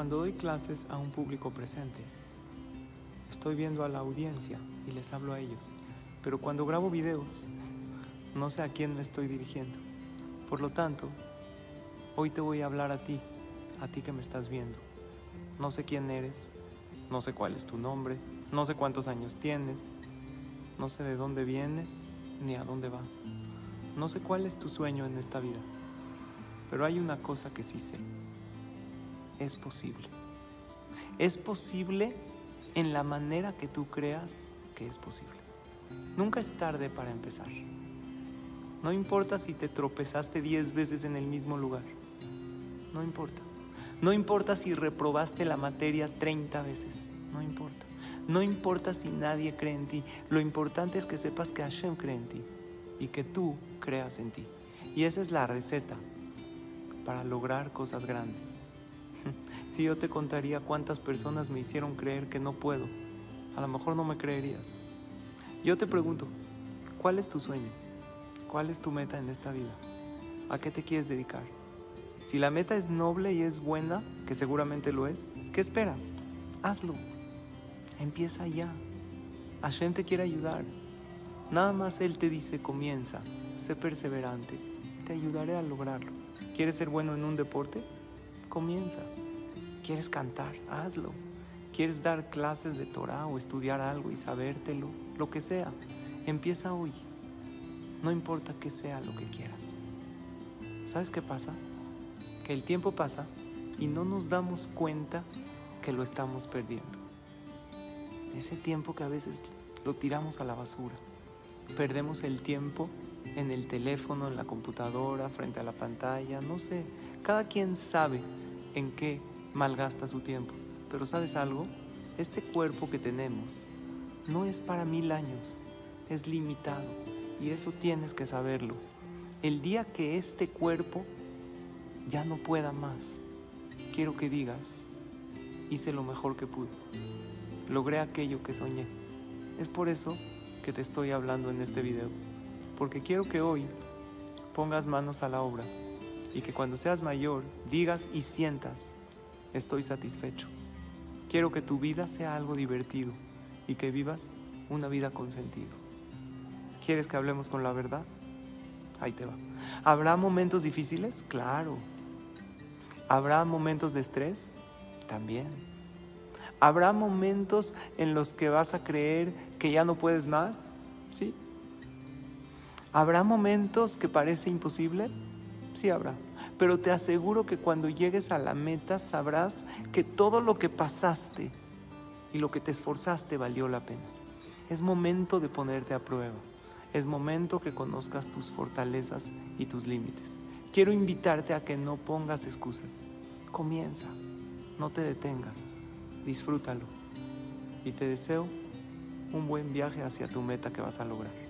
Cuando doy clases a un público presente, estoy viendo a la audiencia y les hablo a ellos. Pero cuando grabo videos, no sé a quién me estoy dirigiendo. Por lo tanto, hoy te voy a hablar a ti, a ti que me estás viendo. No sé quién eres, no sé cuál es tu nombre, no sé cuántos años tienes, no sé de dónde vienes ni a dónde vas. No sé cuál es tu sueño en esta vida. Pero hay una cosa que sí sé. Es posible. Es posible en la manera que tú creas que es posible. Nunca es tarde para empezar. No importa si te tropezaste diez veces en el mismo lugar. No importa. No importa si reprobaste la materia 30 veces. No importa. No importa si nadie cree en ti. Lo importante es que sepas que Hashem cree en ti y que tú creas en ti. Y esa es la receta para lograr cosas grandes. Si yo te contaría cuántas personas me hicieron creer que no puedo, a lo mejor no me creerías. Yo te pregunto, ¿cuál es tu sueño? ¿Cuál es tu meta en esta vida? ¿A qué te quieres dedicar? Si la meta es noble y es buena, que seguramente lo es, ¿qué esperas? Hazlo. Empieza ya. Hashem te quiere ayudar. Nada más Él te dice, comienza, sé perseverante te ayudaré a lograrlo. ¿Quieres ser bueno en un deporte? Comienza. ¿Quieres cantar? Hazlo. ¿Quieres dar clases de Torah o estudiar algo y sabértelo? Lo que sea. Empieza hoy. No importa qué sea lo que quieras. ¿Sabes qué pasa? Que el tiempo pasa y no nos damos cuenta que lo estamos perdiendo. Ese tiempo que a veces lo tiramos a la basura. Perdemos el tiempo en el teléfono, en la computadora, frente a la pantalla, no sé. Cada quien sabe en qué malgasta su tiempo. Pero ¿sabes algo? Este cuerpo que tenemos no es para mil años, es limitado. Y eso tienes que saberlo. El día que este cuerpo ya no pueda más, quiero que digas, hice lo mejor que pude. Logré aquello que soñé. Es por eso que te estoy hablando en este video. Porque quiero que hoy pongas manos a la obra y que cuando seas mayor digas y sientas, estoy satisfecho. Quiero que tu vida sea algo divertido y que vivas una vida con sentido. ¿Quieres que hablemos con la verdad? Ahí te va. ¿Habrá momentos difíciles? Claro. ¿Habrá momentos de estrés? También. ¿Habrá momentos en los que vas a creer que ya no puedes más? Sí. ¿Habrá momentos que parece imposible? Sí habrá. Pero te aseguro que cuando llegues a la meta sabrás que todo lo que pasaste y lo que te esforzaste valió la pena. Es momento de ponerte a prueba. Es momento que conozcas tus fortalezas y tus límites. Quiero invitarte a que no pongas excusas. Comienza, no te detengas, disfrútalo y te deseo un buen viaje hacia tu meta que vas a lograr.